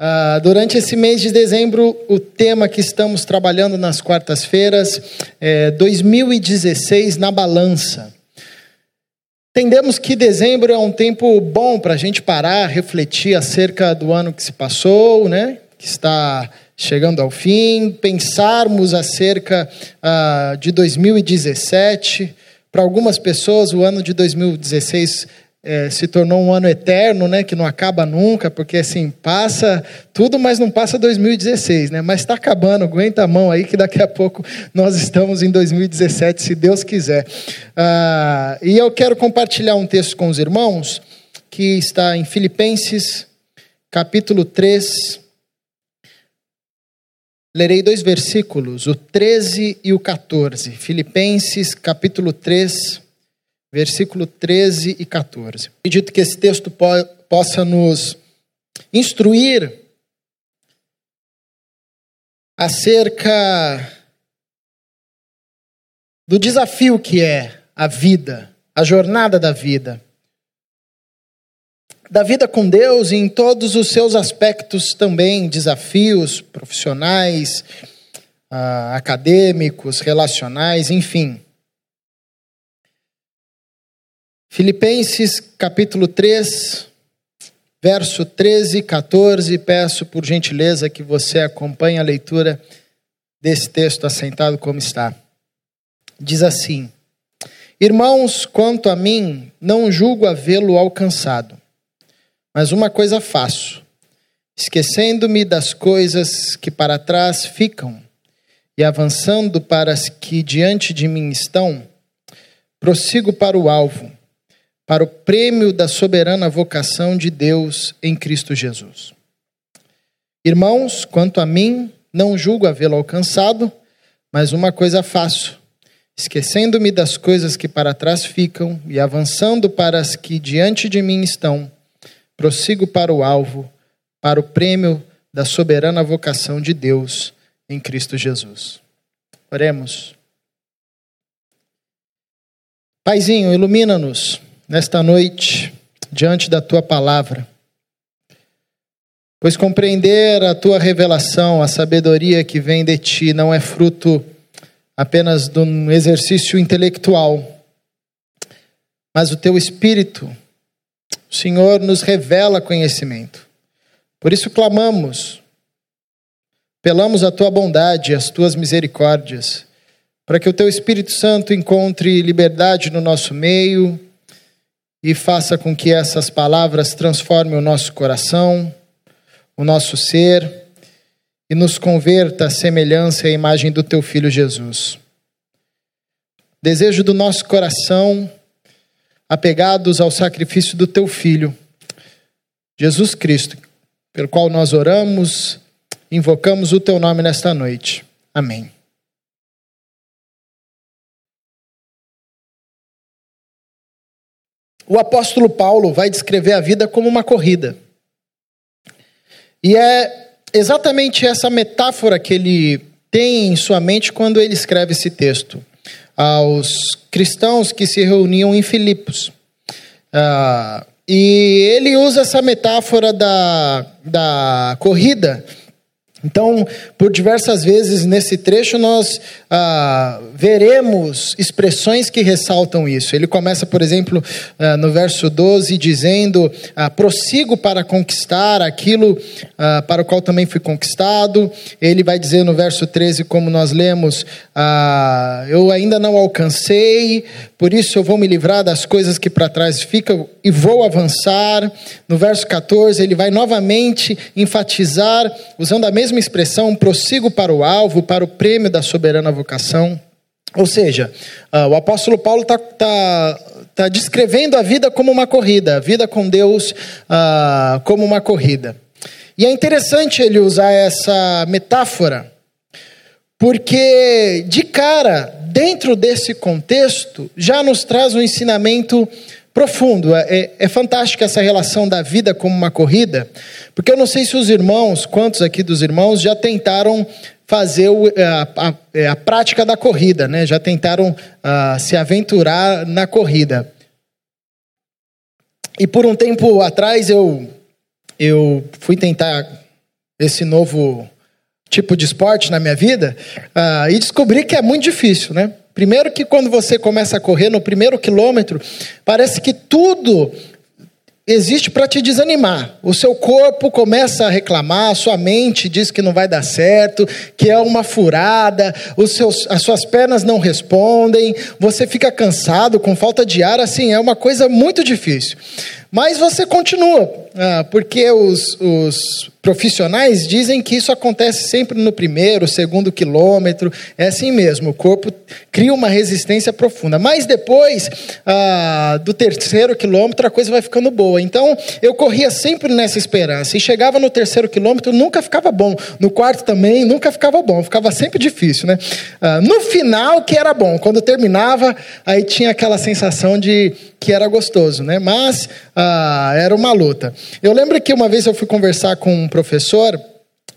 Uh, durante esse mês de dezembro, o tema que estamos trabalhando nas quartas-feiras é 2016 na balança. Entendemos que dezembro é um tempo bom para a gente parar, refletir acerca do ano que se passou, né? que está chegando ao fim, pensarmos acerca uh, de 2017. Para algumas pessoas, o ano de 2016 é, se tornou um ano eterno, né, que não acaba nunca, porque assim, passa tudo, mas não passa 2016, né? Mas está acabando, aguenta a mão aí que daqui a pouco nós estamos em 2017, se Deus quiser. Ah, e eu quero compartilhar um texto com os irmãos, que está em Filipenses, capítulo 3. Lerei dois versículos, o 13 e o 14. Filipenses, capítulo 3 versículo 13 e 14. Acredito que esse texto po possa nos instruir acerca do desafio que é a vida, a jornada da vida. Da vida com Deus em todos os seus aspectos também, desafios profissionais, uh, acadêmicos, relacionais, enfim. Filipenses capítulo 3, verso 13 e 14. Peço por gentileza que você acompanhe a leitura desse texto assentado como está. Diz assim: Irmãos, quanto a mim, não julgo havê-lo alcançado, mas uma coisa faço, esquecendo-me das coisas que para trás ficam e avançando para as que diante de mim estão, prossigo para o alvo para o prêmio da soberana vocação de Deus em Cristo Jesus. Irmãos, quanto a mim, não julgo havê-lo alcançado, mas uma coisa faço, esquecendo-me das coisas que para trás ficam e avançando para as que diante de mim estão, prossigo para o alvo, para o prêmio da soberana vocação de Deus em Cristo Jesus. Oremos. Paizinho, ilumina-nos nesta noite diante da tua palavra. Pois compreender a tua revelação, a sabedoria que vem de ti, não é fruto apenas de um exercício intelectual, mas o teu espírito, o Senhor, nos revela conhecimento. Por isso clamamos, pelamos a tua bondade, as tuas misericórdias, para que o teu Espírito Santo encontre liberdade no nosso meio e faça com que essas palavras transformem o nosso coração, o nosso ser e nos converta à semelhança e à imagem do teu filho Jesus. Desejo do nosso coração, apegados ao sacrifício do teu filho, Jesus Cristo, pelo qual nós oramos, invocamos o teu nome nesta noite. Amém. O apóstolo Paulo vai descrever a vida como uma corrida. E é exatamente essa metáfora que ele tem em sua mente quando ele escreve esse texto aos cristãos que se reuniam em Filipos. Ah, e ele usa essa metáfora da, da corrida então, por diversas vezes nesse trecho, nós ah, veremos expressões que ressaltam isso. Ele começa, por exemplo, ah, no verso 12, dizendo: ah, prossigo para conquistar aquilo ah, para o qual também fui conquistado. Ele vai dizer no verso 13, como nós lemos: ah, eu ainda não alcancei, por isso eu vou me livrar das coisas que para trás ficam e vou avançar. No verso 14, ele vai novamente enfatizar, usando a mesma mesma expressão, prossigo para o alvo, para o prêmio da soberana vocação. Ou seja, uh, o apóstolo Paulo está tá, tá descrevendo a vida como uma corrida, a vida com Deus uh, como uma corrida. E é interessante ele usar essa metáfora, porque de cara, dentro desse contexto, já nos traz um ensinamento profundo. É, é, é fantástica essa relação da vida como uma corrida, porque eu não sei se os irmãos, quantos aqui dos irmãos já tentaram fazer é, a, a, é, a, prática da corrida, né? Já tentaram uh, se aventurar na corrida. E por um tempo atrás eu eu fui tentar esse novo tipo de esporte na minha vida uh, e descobri que é muito difícil, né? Primeiro que quando você começa a correr no primeiro quilômetro, parece que tudo existe para te desanimar. O seu corpo começa a reclamar, a sua mente diz que não vai dar certo, que é uma furada, os seus, as suas pernas não respondem, você fica cansado, com falta de ar, assim, é uma coisa muito difícil. Mas você continua, ah, porque os, os profissionais dizem que isso acontece sempre no primeiro, segundo quilômetro, é assim mesmo, o corpo cria uma resistência profunda. Mas depois ah, do terceiro quilômetro a coisa vai ficando boa. Então eu corria sempre nessa esperança e chegava no terceiro quilômetro, nunca ficava bom. No quarto também, nunca ficava bom, ficava sempre difícil, né? Ah, no final que era bom, quando terminava, aí tinha aquela sensação de que era gostoso, né? Mas ah, era uma luta. Eu lembro que uma vez eu fui conversar com um professor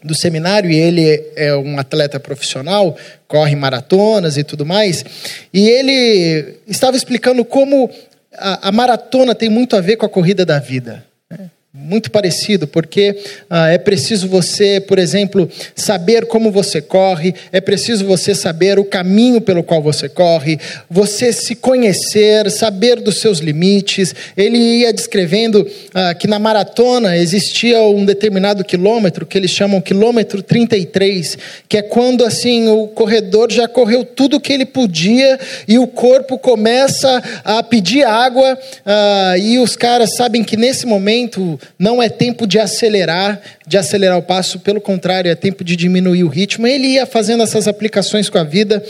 do seminário e ele é um atleta profissional, corre maratonas e tudo mais, e ele estava explicando como a, a maratona tem muito a ver com a corrida da vida muito parecido, porque ah, é preciso você, por exemplo, saber como você corre, é preciso você saber o caminho pelo qual você corre, você se conhecer, saber dos seus limites. Ele ia descrevendo ah, que na maratona existia um determinado quilômetro, que eles chamam quilômetro 33, que é quando assim o corredor já correu tudo o que ele podia e o corpo começa a pedir água, ah, e os caras sabem que nesse momento não é tempo de acelerar, de acelerar o passo, pelo contrário, é tempo de diminuir o ritmo. Ele ia fazendo essas aplicações com a vida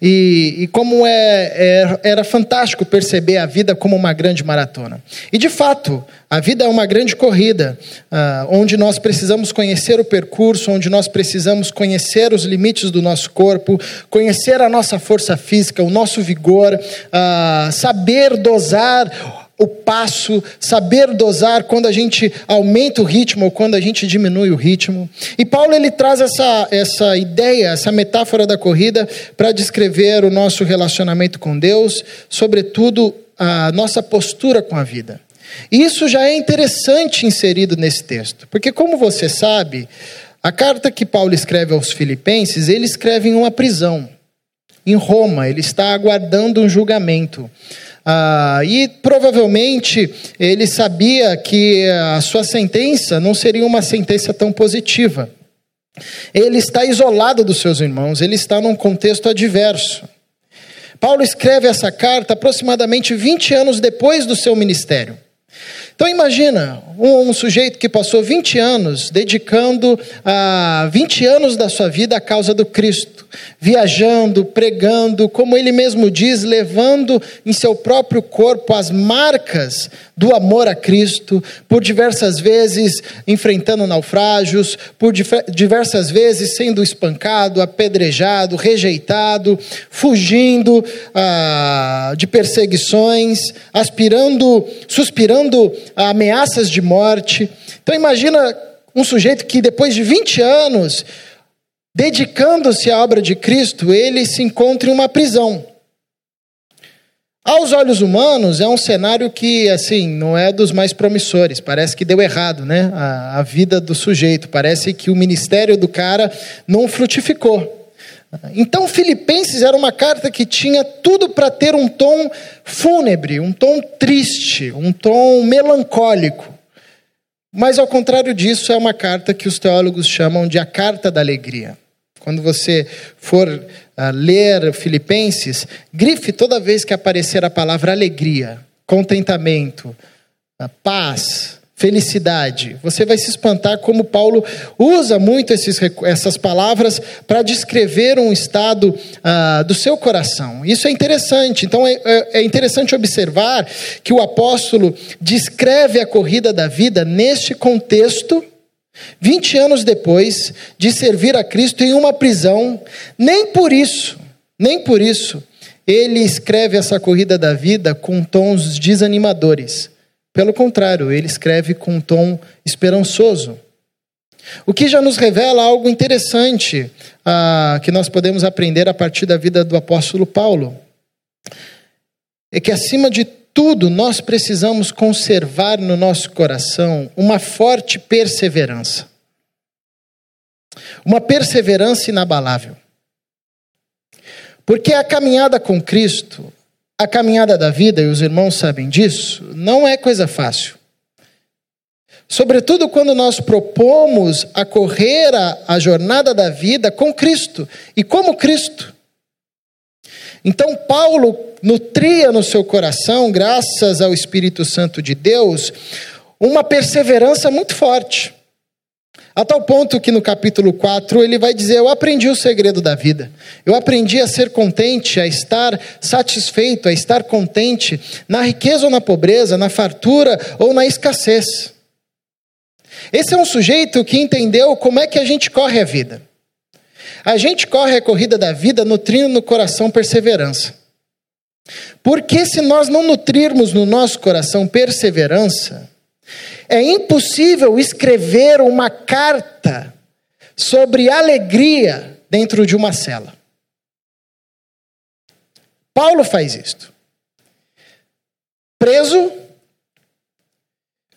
e, e como é, é, era fantástico perceber a vida como uma grande maratona. E de fato, a vida é uma grande corrida, uh, onde nós precisamos conhecer o percurso, onde nós precisamos conhecer os limites do nosso corpo, conhecer a nossa força física, o nosso vigor, uh, saber dosar o passo, saber dosar quando a gente aumenta o ritmo ou quando a gente diminui o ritmo. E Paulo ele traz essa, essa ideia, essa metáfora da corrida para descrever o nosso relacionamento com Deus, sobretudo a nossa postura com a vida. E isso já é interessante inserido nesse texto, porque como você sabe, a carta que Paulo escreve aos Filipenses, ele escreve em uma prisão, em Roma, ele está aguardando um julgamento. Ah, e provavelmente ele sabia que a sua sentença não seria uma sentença tão positiva. Ele está isolado dos seus irmãos, ele está num contexto adverso. Paulo escreve essa carta aproximadamente 20 anos depois do seu ministério. Então imagina um, um, sujeito que passou 20 anos dedicando a ah, 20 anos da sua vida à causa do Cristo, viajando, pregando, como ele mesmo diz, levando em seu próprio corpo as marcas do amor a Cristo, por diversas vezes enfrentando naufrágios, por diversas vezes sendo espancado, apedrejado, rejeitado, fugindo ah, de perseguições, aspirando, suspirando ameaças de morte. Então imagina um sujeito que depois de 20 anos, dedicando-se à obra de Cristo, ele se encontra em uma prisão. Aos olhos humanos, é um cenário que, assim, não é dos mais promissores. Parece que deu errado, né? A, a vida do sujeito. Parece que o ministério do cara não frutificou. Então, Filipenses era uma carta que tinha tudo para ter um tom fúnebre, um tom triste, um tom melancólico. Mas, ao contrário disso, é uma carta que os teólogos chamam de a carta da alegria. Quando você for uh, ler Filipenses, grife toda vez que aparecer a palavra alegria, contentamento, uh, paz, felicidade. Você vai se espantar como Paulo usa muito esses, essas palavras para descrever um estado uh, do seu coração. Isso é interessante. Então é, é, é interessante observar que o apóstolo descreve a corrida da vida neste contexto. 20 anos depois de servir a Cristo em uma prisão, nem por isso, nem por isso, ele escreve essa corrida da vida com tons desanimadores pelo contrário, ele escreve com um tom esperançoso. O que já nos revela algo interessante ah, que nós podemos aprender a partir da vida do apóstolo Paulo. É que, acima de tudo, nós precisamos conservar no nosso coração uma forte perseverança. uma perseverança inabalável. Porque a caminhada com Cristo, a caminhada da vida, e os irmãos sabem disso, não é coisa fácil. Sobretudo quando nós propomos a correr a, a jornada da vida com Cristo e como Cristo. Então, Paulo nutria no seu coração, graças ao Espírito Santo de Deus, uma perseverança muito forte. A tal ponto que no capítulo 4 ele vai dizer: Eu aprendi o segredo da vida. Eu aprendi a ser contente, a estar satisfeito, a estar contente na riqueza ou na pobreza, na fartura ou na escassez. Esse é um sujeito que entendeu como é que a gente corre a vida. A gente corre a corrida da vida nutrindo no coração perseverança. Porque se nós não nutrirmos no nosso coração perseverança, é impossível escrever uma carta sobre alegria dentro de uma cela. Paulo faz isto. Preso,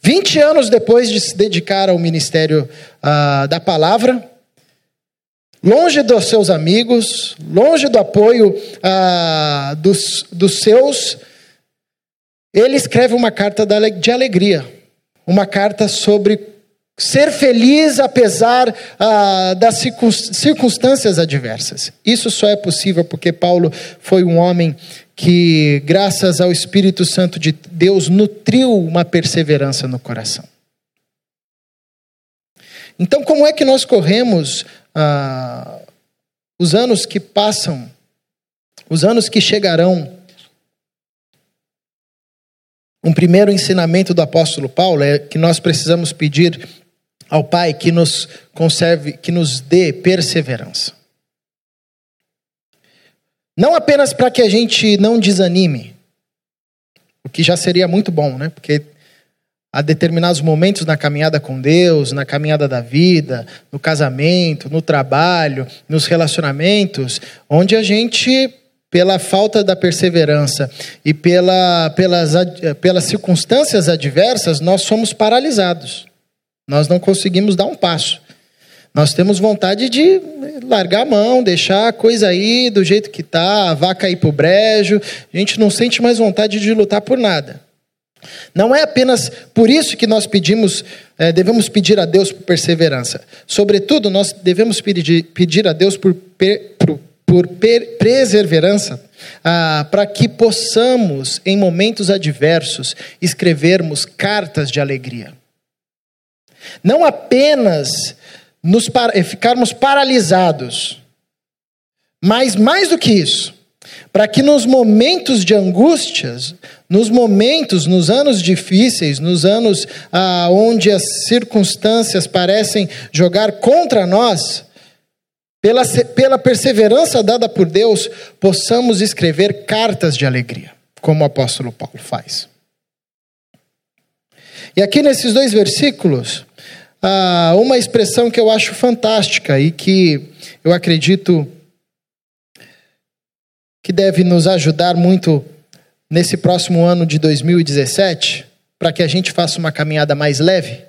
20 anos depois de se dedicar ao ministério uh, da palavra, longe dos seus amigos, longe do apoio uh, dos, dos seus, ele escreve uma carta de alegria uma carta sobre ser feliz apesar ah, das circunstâncias adversas. Isso só é possível porque Paulo foi um homem que, graças ao Espírito Santo de Deus, nutriu uma perseverança no coração. Então, como é que nós corremos ah, os anos que passam, os anos que chegarão? Um primeiro ensinamento do apóstolo Paulo é que nós precisamos pedir ao Pai que nos conserve, que nos dê perseverança. Não apenas para que a gente não desanime, o que já seria muito bom, né? Porque há determinados momentos na caminhada com Deus, na caminhada da vida, no casamento, no trabalho, nos relacionamentos, onde a gente pela falta da perseverança e pela, pelas, pelas circunstâncias adversas, nós somos paralisados. Nós não conseguimos dar um passo. Nós temos vontade de largar a mão, deixar a coisa aí do jeito que está, a vaca ir para o brejo. A gente não sente mais vontade de lutar por nada. Não é apenas por isso que nós pedimos, é, devemos pedir a Deus por perseverança. Sobretudo, nós devemos pedir, pedir a Deus por, por por perseverança, ah, para que possamos, em momentos adversos, escrevermos cartas de alegria. Não apenas nos par ficarmos paralisados, mas mais do que isso, para que nos momentos de angústias, nos momentos, nos anos difíceis, nos anos ah, onde as circunstâncias parecem jogar contra nós, pela, pela perseverança dada por Deus, possamos escrever cartas de alegria, como o apóstolo Paulo faz. E aqui nesses dois versículos, há uma expressão que eu acho fantástica e que eu acredito que deve nos ajudar muito nesse próximo ano de 2017, para que a gente faça uma caminhada mais leve.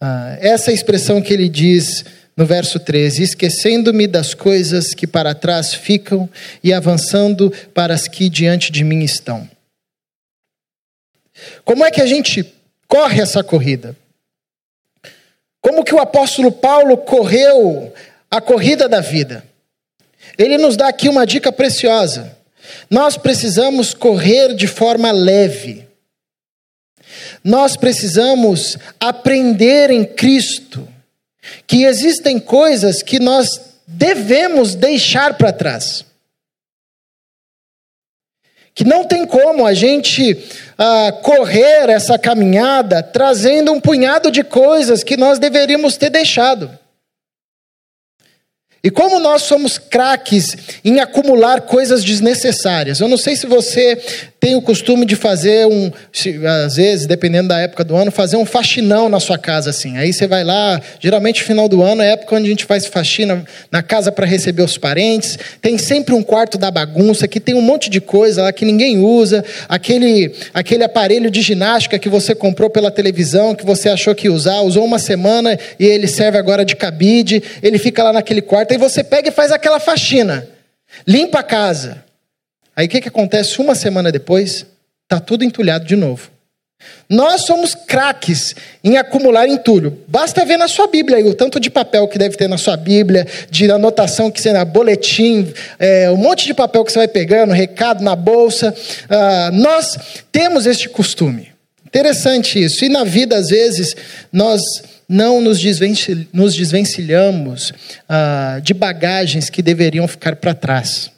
Ah, essa expressão que ele diz no verso 13: Esquecendo-me das coisas que para trás ficam e avançando para as que diante de mim estão. Como é que a gente corre essa corrida? Como que o apóstolo Paulo correu a corrida da vida? Ele nos dá aqui uma dica preciosa. Nós precisamos correr de forma leve. Nós precisamos aprender em Cristo que existem coisas que nós devemos deixar para trás. Que não tem como a gente ah, correr essa caminhada trazendo um punhado de coisas que nós deveríamos ter deixado. E como nós somos craques em acumular coisas desnecessárias. Eu não sei se você tem o costume de fazer um, às vezes, dependendo da época do ano, fazer um faxinão na sua casa, assim. Aí você vai lá, geralmente final do ano é a época onde a gente faz faxina na casa para receber os parentes. Tem sempre um quarto da bagunça, que tem um monte de coisa lá que ninguém usa. Aquele, aquele aparelho de ginástica que você comprou pela televisão, que você achou que ia usar, usou uma semana e ele serve agora de cabide. Ele fica lá naquele quarto. Aí você pega e faz aquela faxina. Limpa a casa. Aí o que, que acontece uma semana depois? Está tudo entulhado de novo. Nós somos craques em acumular entulho. Basta ver na sua Bíblia aí, o tanto de papel que deve ter na sua Bíblia, de anotação que você na boletim, é, um monte de papel que você vai pegando, recado na bolsa. Ah, nós temos este costume. Interessante isso. E na vida, às vezes, nós não nos, desvencilhamos, nos desvencilhamos ah, de bagagens que deveriam ficar para trás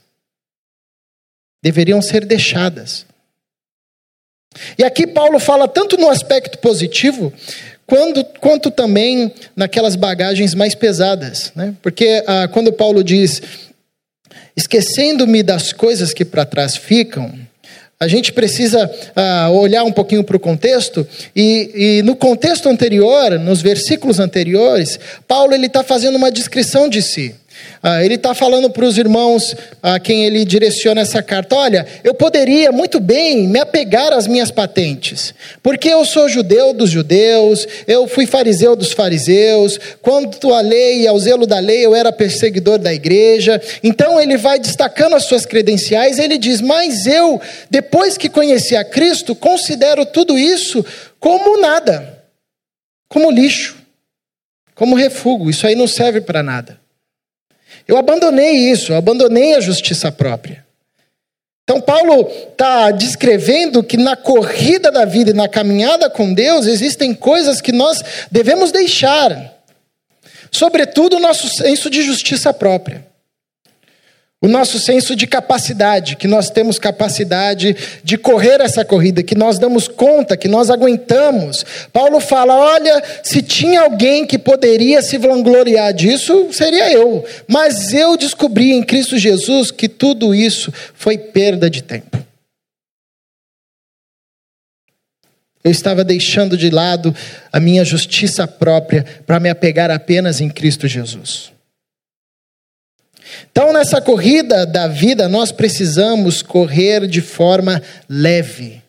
deveriam ser deixadas. E aqui Paulo fala tanto no aspecto positivo, quando, quanto também naquelas bagagens mais pesadas. Né? Porque ah, quando Paulo diz, esquecendo-me das coisas que para trás ficam, a gente precisa ah, olhar um pouquinho para o contexto, e, e, no contexto anterior, nos versículos anteriores, Paulo está fazendo uma descrição de si. Ah, ele está falando para os irmãos a quem ele direciona essa carta: olha, eu poderia muito bem me apegar às minhas patentes, porque eu sou judeu dos judeus, eu fui fariseu dos fariseus, quanto à lei e ao zelo da lei, eu era perseguidor da igreja. Então ele vai destacando as suas credenciais, ele diz: mas eu, depois que conheci a Cristo, considero tudo isso como nada, como lixo, como refúgio, isso aí não serve para nada. Eu abandonei isso, eu abandonei a justiça própria. Então, Paulo está descrevendo que na corrida da vida e na caminhada com Deus existem coisas que nós devemos deixar, sobretudo o nosso senso de justiça própria o nosso senso de capacidade, que nós temos capacidade de correr essa corrida, que nós damos conta, que nós aguentamos. Paulo fala: olha, se tinha alguém que poderia se vangloriar disso, seria eu. Mas eu descobri em Cristo Jesus que tudo isso foi perda de tempo. Eu estava deixando de lado a minha justiça própria para me apegar apenas em Cristo Jesus. Então, nessa corrida da vida, nós precisamos correr de forma leve.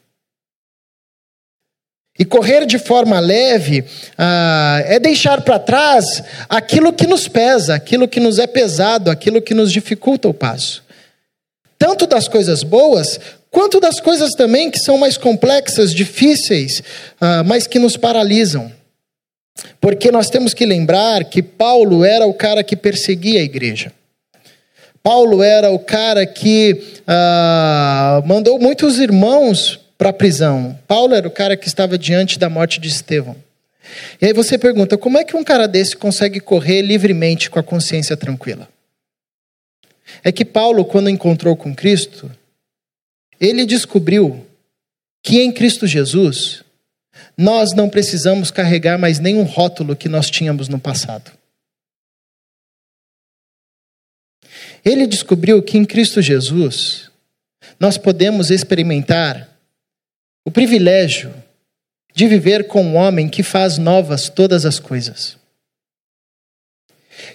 E correr de forma leve ah, é deixar para trás aquilo que nos pesa, aquilo que nos é pesado, aquilo que nos dificulta o passo. Tanto das coisas boas, quanto das coisas também que são mais complexas, difíceis, ah, mas que nos paralisam. Porque nós temos que lembrar que Paulo era o cara que perseguia a igreja. Paulo era o cara que ah, mandou muitos irmãos para a prisão. Paulo era o cara que estava diante da morte de Estevão. E aí você pergunta: como é que um cara desse consegue correr livremente com a consciência tranquila? É que Paulo, quando encontrou com Cristo, ele descobriu que em Cristo Jesus nós não precisamos carregar mais nenhum rótulo que nós tínhamos no passado. Ele descobriu que em Cristo Jesus nós podemos experimentar o privilégio de viver com um homem que faz novas todas as coisas.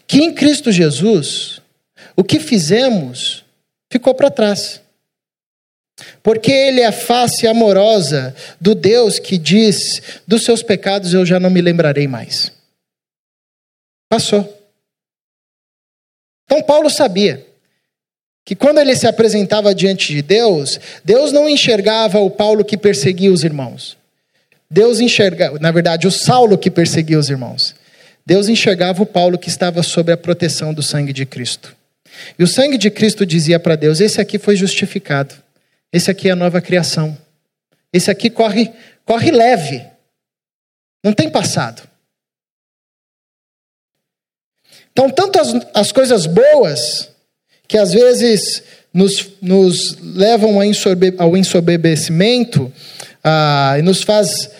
Que em Cristo Jesus o que fizemos ficou para trás. Porque ele é a face amorosa do Deus que diz: dos seus pecados eu já não me lembrarei mais. Passou. Então Paulo sabia que quando ele se apresentava diante de Deus, Deus não enxergava o Paulo que perseguia os irmãos. Deus enxergava, na verdade, o Saulo que perseguia os irmãos. Deus enxergava o Paulo que estava sob a proteção do sangue de Cristo. E o sangue de Cristo dizia para Deus: esse aqui foi justificado. Esse aqui é a nova criação. Esse aqui corre, corre leve. Não tem passado. Então, tanto as, as coisas boas, que às vezes nos, nos levam ao ensoberbecimento, ah, e nos faz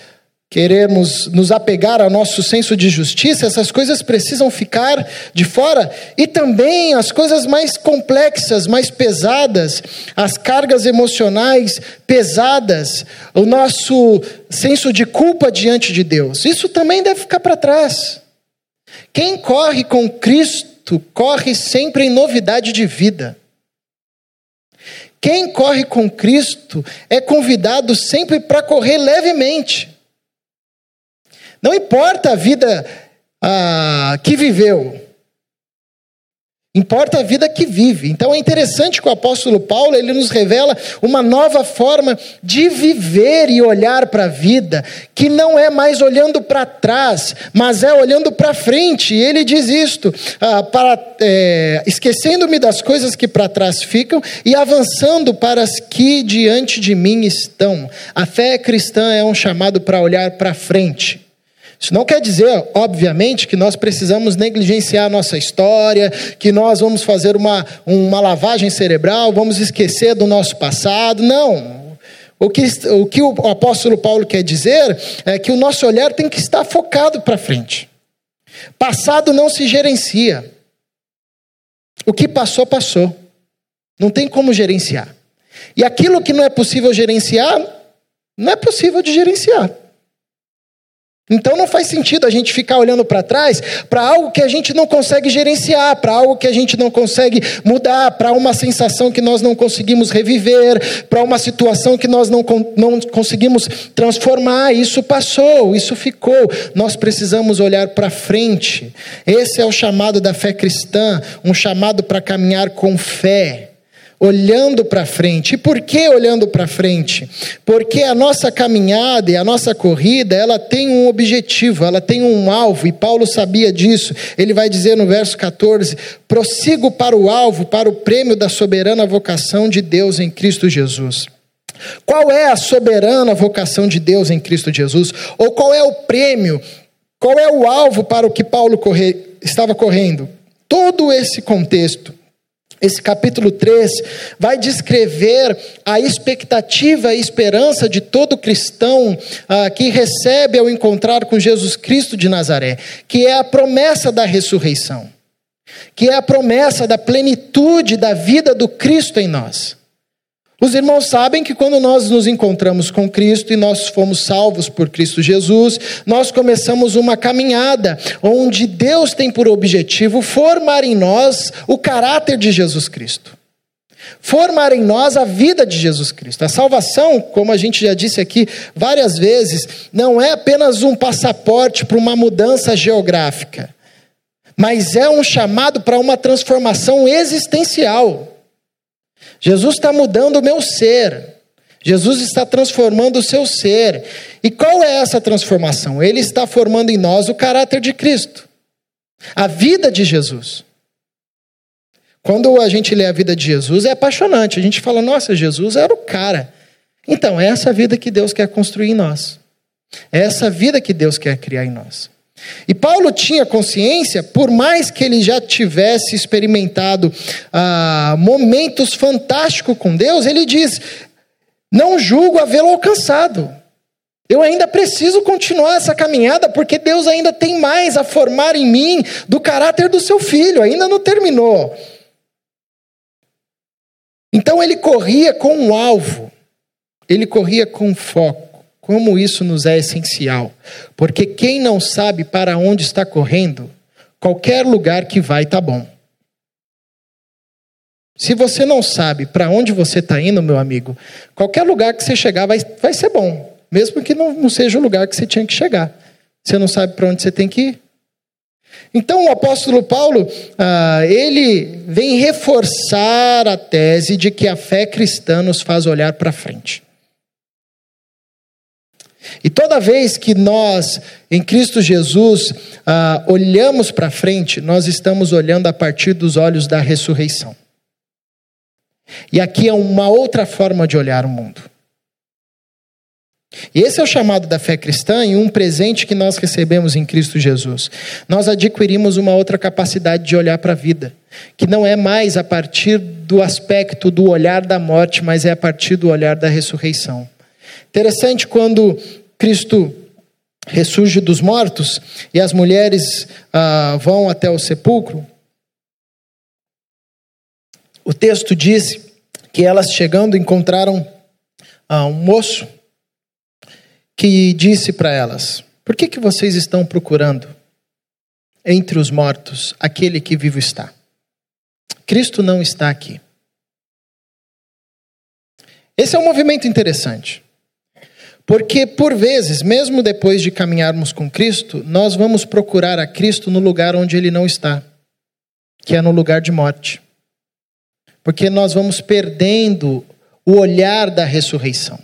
queremos nos apegar ao nosso senso de justiça, essas coisas precisam ficar de fora. E também as coisas mais complexas, mais pesadas, as cargas emocionais pesadas, o nosso senso de culpa diante de Deus. Isso também deve ficar para trás. Quem corre com Cristo corre sempre em novidade de vida. Quem corre com Cristo é convidado sempre para correr levemente. Não importa a vida ah, que viveu, Importa a vida que vive. Então é interessante que o apóstolo Paulo ele nos revela uma nova forma de viver e olhar para a vida, que não é mais olhando para trás, mas é olhando para frente. E ele diz isto: ah, para é, esquecendo-me das coisas que para trás ficam e avançando para as que diante de mim estão. A fé cristã é um chamado para olhar para frente. Isso não quer dizer, obviamente, que nós precisamos negligenciar a nossa história, que nós vamos fazer uma, uma lavagem cerebral, vamos esquecer do nosso passado. Não. O que, o que o apóstolo Paulo quer dizer é que o nosso olhar tem que estar focado para frente. Passado não se gerencia. O que passou, passou. Não tem como gerenciar. E aquilo que não é possível gerenciar, não é possível de gerenciar. Então não faz sentido a gente ficar olhando para trás para algo que a gente não consegue gerenciar, para algo que a gente não consegue mudar, para uma sensação que nós não conseguimos reviver, para uma situação que nós não, não conseguimos transformar. Isso passou, isso ficou. Nós precisamos olhar para frente. Esse é o chamado da fé cristã, um chamado para caminhar com fé olhando para frente. E por que olhando para frente? Porque a nossa caminhada e a nossa corrida, ela tem um objetivo, ela tem um alvo, e Paulo sabia disso. Ele vai dizer no verso 14: "Prossigo para o alvo, para o prêmio da soberana vocação de Deus em Cristo Jesus." Qual é a soberana vocação de Deus em Cristo Jesus? Ou qual é o prêmio? Qual é o alvo para o que Paulo corre, estava correndo? Todo esse contexto esse capítulo 3 vai descrever a expectativa e esperança de todo cristão ah, que recebe ao encontrar com Jesus Cristo de Nazaré, que é a promessa da ressurreição, que é a promessa da plenitude da vida do Cristo em nós. Os irmãos sabem que quando nós nos encontramos com Cristo e nós fomos salvos por Cristo Jesus, nós começamos uma caminhada onde Deus tem por objetivo formar em nós o caráter de Jesus Cristo. Formar em nós a vida de Jesus Cristo. A salvação, como a gente já disse aqui várias vezes, não é apenas um passaporte para uma mudança geográfica, mas é um chamado para uma transformação existencial. Jesus está mudando o meu ser. Jesus está transformando o seu ser. E qual é essa transformação? Ele está formando em nós o caráter de Cristo, a vida de Jesus. Quando a gente lê a vida de Jesus, é apaixonante. A gente fala, nossa, Jesus era o cara. Então, é essa vida que Deus quer construir em nós. É essa vida que Deus quer criar em nós. E Paulo tinha consciência, por mais que ele já tivesse experimentado ah, momentos fantásticos com Deus, ele diz: Não julgo havê-lo alcançado. Eu ainda preciso continuar essa caminhada, porque Deus ainda tem mais a formar em mim do caráter do seu filho, ainda não terminou. Então ele corria com um alvo, ele corria com foco. Como isso nos é essencial. Porque quem não sabe para onde está correndo, qualquer lugar que vai está bom. Se você não sabe para onde você está indo, meu amigo, qualquer lugar que você chegar vai, vai ser bom. Mesmo que não, não seja o lugar que você tinha que chegar. Você não sabe para onde você tem que ir. Então o apóstolo Paulo, ah, ele vem reforçar a tese de que a fé cristã nos faz olhar para frente. E toda vez que nós, em Cristo Jesus, ah, olhamos para frente, nós estamos olhando a partir dos olhos da ressurreição. E aqui é uma outra forma de olhar o mundo. E esse é o chamado da fé cristã e um presente que nós recebemos em Cristo Jesus. Nós adquirimos uma outra capacidade de olhar para a vida, que não é mais a partir do aspecto do olhar da morte, mas é a partir do olhar da ressurreição. Interessante quando Cristo ressurge dos mortos e as mulheres ah, vão até o sepulcro, o texto diz que elas chegando encontraram ah, um moço que disse para elas: Por que, que vocês estão procurando entre os mortos aquele que vivo está? Cristo não está aqui. Esse é um movimento interessante. Porque, por vezes, mesmo depois de caminharmos com Cristo, nós vamos procurar a Cristo no lugar onde ele não está, que é no lugar de morte. Porque nós vamos perdendo o olhar da ressurreição.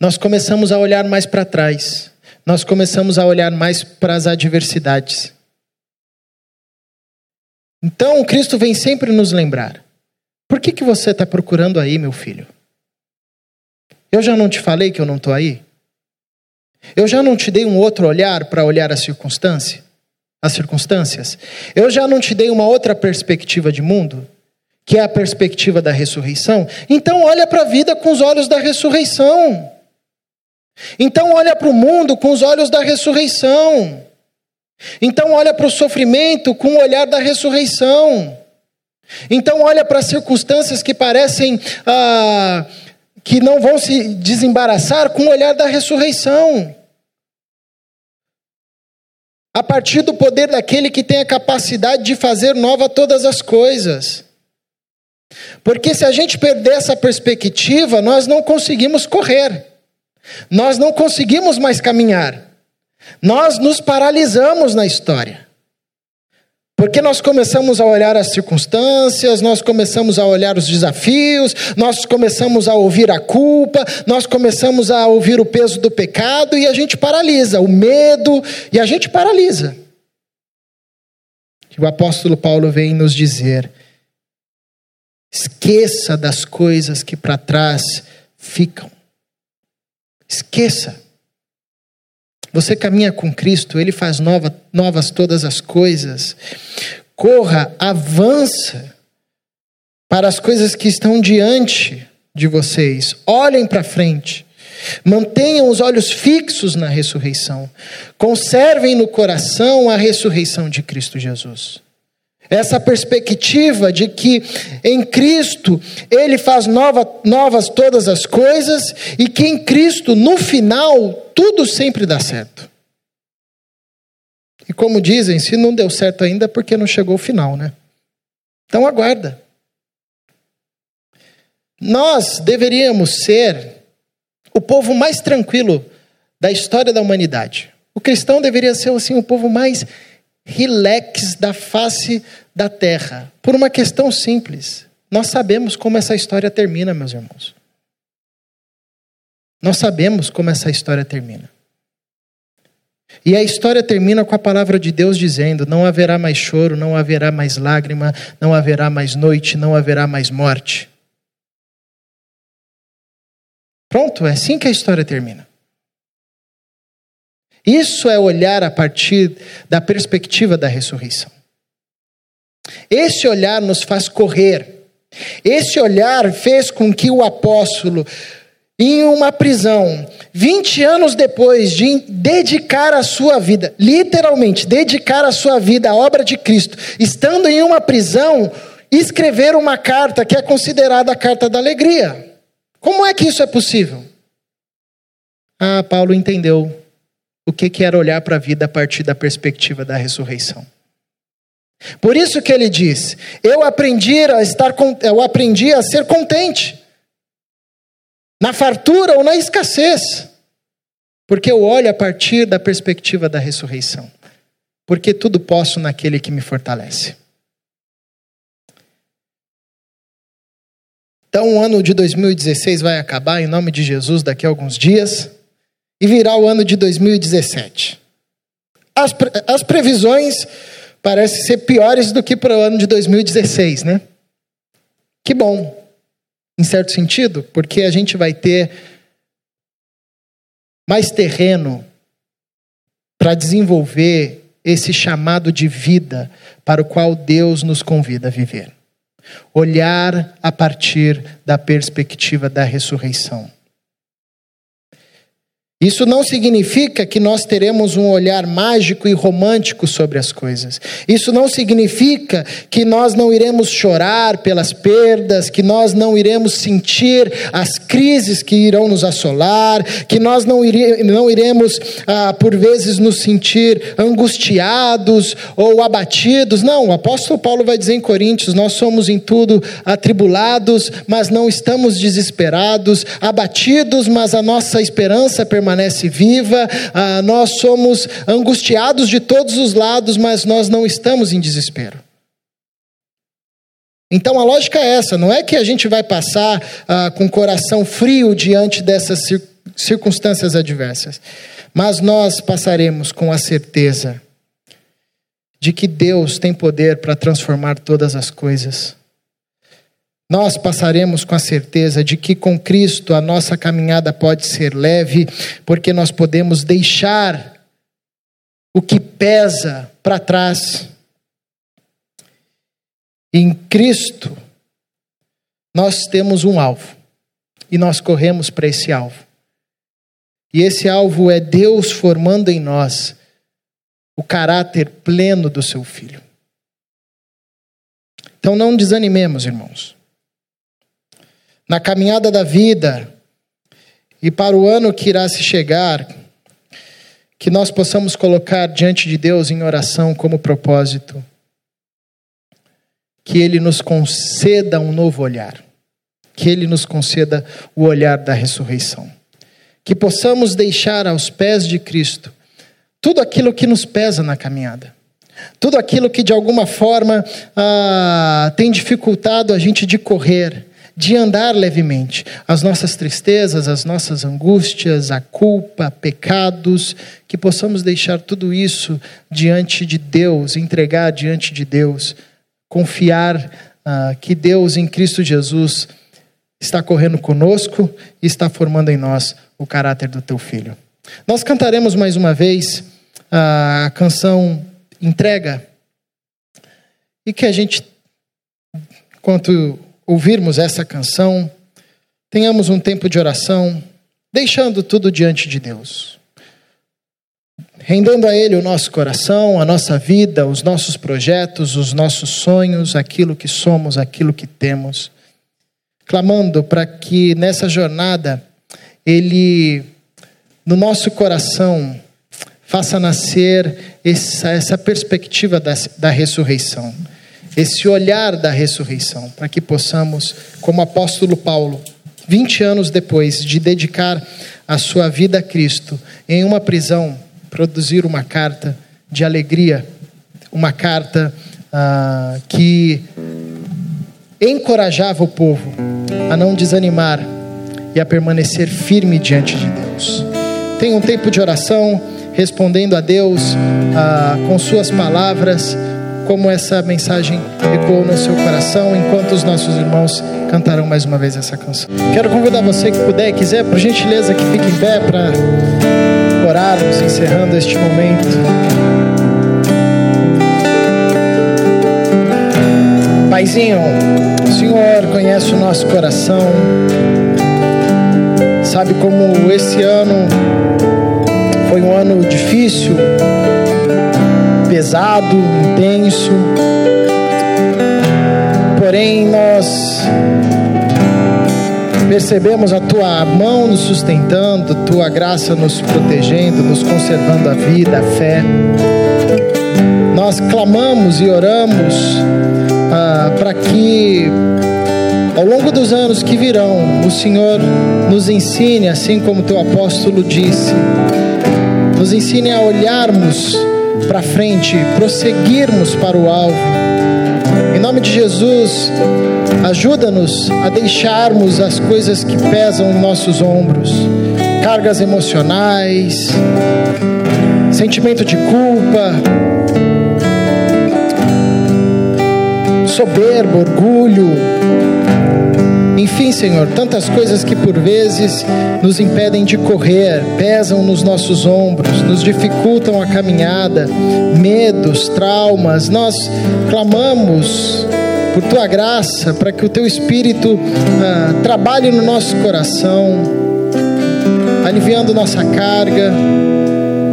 Nós começamos a olhar mais para trás, nós começamos a olhar mais para as adversidades. Então, Cristo vem sempre nos lembrar: por que, que você está procurando aí, meu filho? Eu já não te falei que eu não estou aí? Eu já não te dei um outro olhar para olhar a circunstância? As circunstâncias? Eu já não te dei uma outra perspectiva de mundo? Que é a perspectiva da ressurreição? Então olha para a vida com os olhos da ressurreição. Então olha para o mundo com os olhos da ressurreição. Então olha para o sofrimento com o olhar da ressurreição. Então olha para as circunstâncias que parecem ah, que não vão se desembaraçar com o olhar da ressurreição. A partir do poder daquele que tem a capacidade de fazer nova todas as coisas. Porque se a gente perder essa perspectiva, nós não conseguimos correr, nós não conseguimos mais caminhar, nós nos paralisamos na história. Porque nós começamos a olhar as circunstâncias, nós começamos a olhar os desafios, nós começamos a ouvir a culpa, nós começamos a ouvir o peso do pecado e a gente paralisa, o medo, e a gente paralisa. O apóstolo Paulo vem nos dizer: esqueça das coisas que para trás ficam. Esqueça. Você caminha com Cristo, Ele faz nova, novas todas as coisas. Corra, avança para as coisas que estão diante de vocês. Olhem para frente. Mantenham os olhos fixos na ressurreição. Conservem no coração a ressurreição de Cristo Jesus. Essa perspectiva de que em Cristo Ele faz nova, novas todas as coisas e que em Cristo, no final, tudo sempre dá certo. E como dizem, se não deu certo ainda, é porque não chegou o final, né? Então aguarda. Nós deveríamos ser o povo mais tranquilo da história da humanidade. O cristão deveria ser assim o povo mais relax da face da terra, por uma questão simples. Nós sabemos como essa história termina, meus irmãos. Nós sabemos como essa história termina. E a história termina com a palavra de Deus dizendo: não haverá mais choro, não haverá mais lágrima, não haverá mais noite, não haverá mais morte. Pronto, é assim que a história termina. Isso é olhar a partir da perspectiva da ressurreição. Esse olhar nos faz correr. Esse olhar fez com que o apóstolo, em uma prisão, 20 anos depois de dedicar a sua vida, literalmente dedicar a sua vida à obra de Cristo, estando em uma prisão, escrever uma carta que é considerada a carta da alegria. Como é que isso é possível? Ah, Paulo entendeu o que era olhar para a vida a partir da perspectiva da ressurreição. Por isso que ele diz: Eu aprendi a estar eu aprendi a ser contente na fartura ou na escassez, porque eu olho a partir da perspectiva da ressurreição. Porque tudo posso naquele que me fortalece. Então, o ano de 2016 vai acabar em nome de Jesus daqui a alguns dias e virá o ano de 2017. As, pre as previsões parecem ser piores do que para o ano de 2016, né? Que bom, em certo sentido, porque a gente vai ter mais terreno para desenvolver esse chamado de vida para o qual Deus nos convida a viver. Olhar a partir da perspectiva da ressurreição. Isso não significa que nós teremos um olhar mágico e romântico sobre as coisas. Isso não significa que nós não iremos chorar pelas perdas, que nós não iremos sentir as crises que irão nos assolar, que nós não, ire, não iremos, ah, por vezes, nos sentir angustiados ou abatidos. Não, o apóstolo Paulo vai dizer em Coríntios: nós somos em tudo atribulados, mas não estamos desesperados, abatidos, mas a nossa esperança permanece permanece viva, ah, nós somos angustiados de todos os lados, mas nós não estamos em desespero. Então a lógica é essa: não é que a gente vai passar ah, com o coração frio diante dessas circunstâncias adversas, mas nós passaremos com a certeza de que Deus tem poder para transformar todas as coisas nós passaremos com a certeza de que com Cristo a nossa caminhada pode ser leve, porque nós podemos deixar o que pesa para trás. Em Cristo, nós temos um alvo e nós corremos para esse alvo. E esse alvo é Deus formando em nós o caráter pleno do seu Filho. Então não desanimemos, irmãos na caminhada da vida e para o ano que irá se chegar, que nós possamos colocar diante de Deus em oração como propósito, que Ele nos conceda um novo olhar, que Ele nos conceda o olhar da ressurreição, que possamos deixar aos pés de Cristo tudo aquilo que nos pesa na caminhada. Tudo aquilo que de alguma forma ah, tem dificultado a gente de correr, de andar levemente. As nossas tristezas, as nossas angústias, a culpa, pecados, que possamos deixar tudo isso diante de Deus, entregar diante de Deus, confiar ah, que Deus em Cristo Jesus está correndo conosco e está formando em nós o caráter do teu filho. Nós cantaremos mais uma vez a canção Entrega e que a gente, enquanto ouvirmos essa canção, tenhamos um tempo de oração, deixando tudo diante de Deus. Rendendo a Ele o nosso coração, a nossa vida, os nossos projetos, os nossos sonhos, aquilo que somos, aquilo que temos. Clamando para que nessa jornada Ele, no nosso coração, faça nascer essa, essa perspectiva da, da ressurreição esse olhar da ressurreição, para que possamos, como apóstolo Paulo, 20 anos depois de dedicar a sua vida a Cristo, em uma prisão, produzir uma carta de alegria, uma carta ah, que encorajava o povo a não desanimar e a permanecer firme diante de Deus. Tenha um tempo de oração, respondendo a Deus ah, com Suas palavras como essa mensagem ecoou no seu coração, enquanto os nossos irmãos cantarão mais uma vez essa canção. Quero convidar você que puder e quiser, por gentileza, que fique em pé para orarmos, encerrando este momento. Paizinho, o Senhor conhece o nosso coração, sabe como esse ano foi um ano difícil, pesado, intenso. Porém, nós percebemos a tua mão nos sustentando, tua graça nos protegendo, nos conservando a vida, a fé. Nós clamamos e oramos ah, para que ao longo dos anos que virão, o Senhor nos ensine, assim como teu apóstolo disse, nos ensine a olharmos para frente, prosseguirmos para o alvo. Em nome de Jesus, ajuda-nos a deixarmos as coisas que pesam em nossos ombros, cargas emocionais, sentimento de culpa, soberbo, orgulho, enfim, Senhor, tantas coisas que por vezes nos impedem de correr, pesam nos nossos ombros, nos dificultam a caminhada, medos, traumas. Nós clamamos por tua graça para que o teu Espírito ah, trabalhe no nosso coração aliviando nossa carga,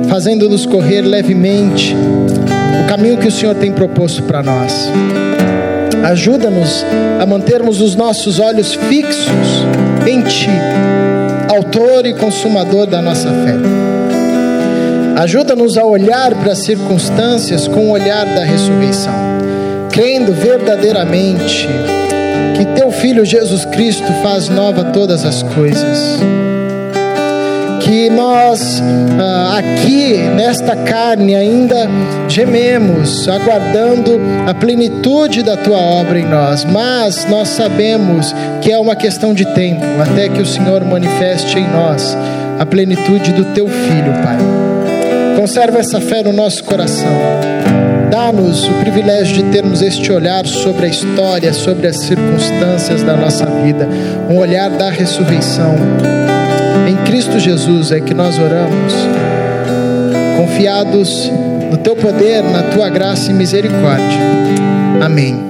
fazendo-nos correr levemente o caminho que o Senhor tem proposto para nós. Ajuda-nos a mantermos os nossos olhos fixos em Ti, Autor e Consumador da nossa fé. Ajuda-nos a olhar para as circunstâncias com o olhar da ressurreição, crendo verdadeiramente que Teu Filho Jesus Cristo faz nova todas as coisas que nós ah, aqui nesta carne ainda gememos, aguardando a plenitude da tua obra em nós, mas nós sabemos que é uma questão de tempo até que o Senhor manifeste em nós a plenitude do teu filho, Pai. Conserva essa fé no nosso coração. Dá-nos o privilégio de termos este olhar sobre a história, sobre as circunstâncias da nossa vida, um olhar da ressurreição Cristo Jesus é que nós oramos, confiados no teu poder, na tua graça e misericórdia. Amém.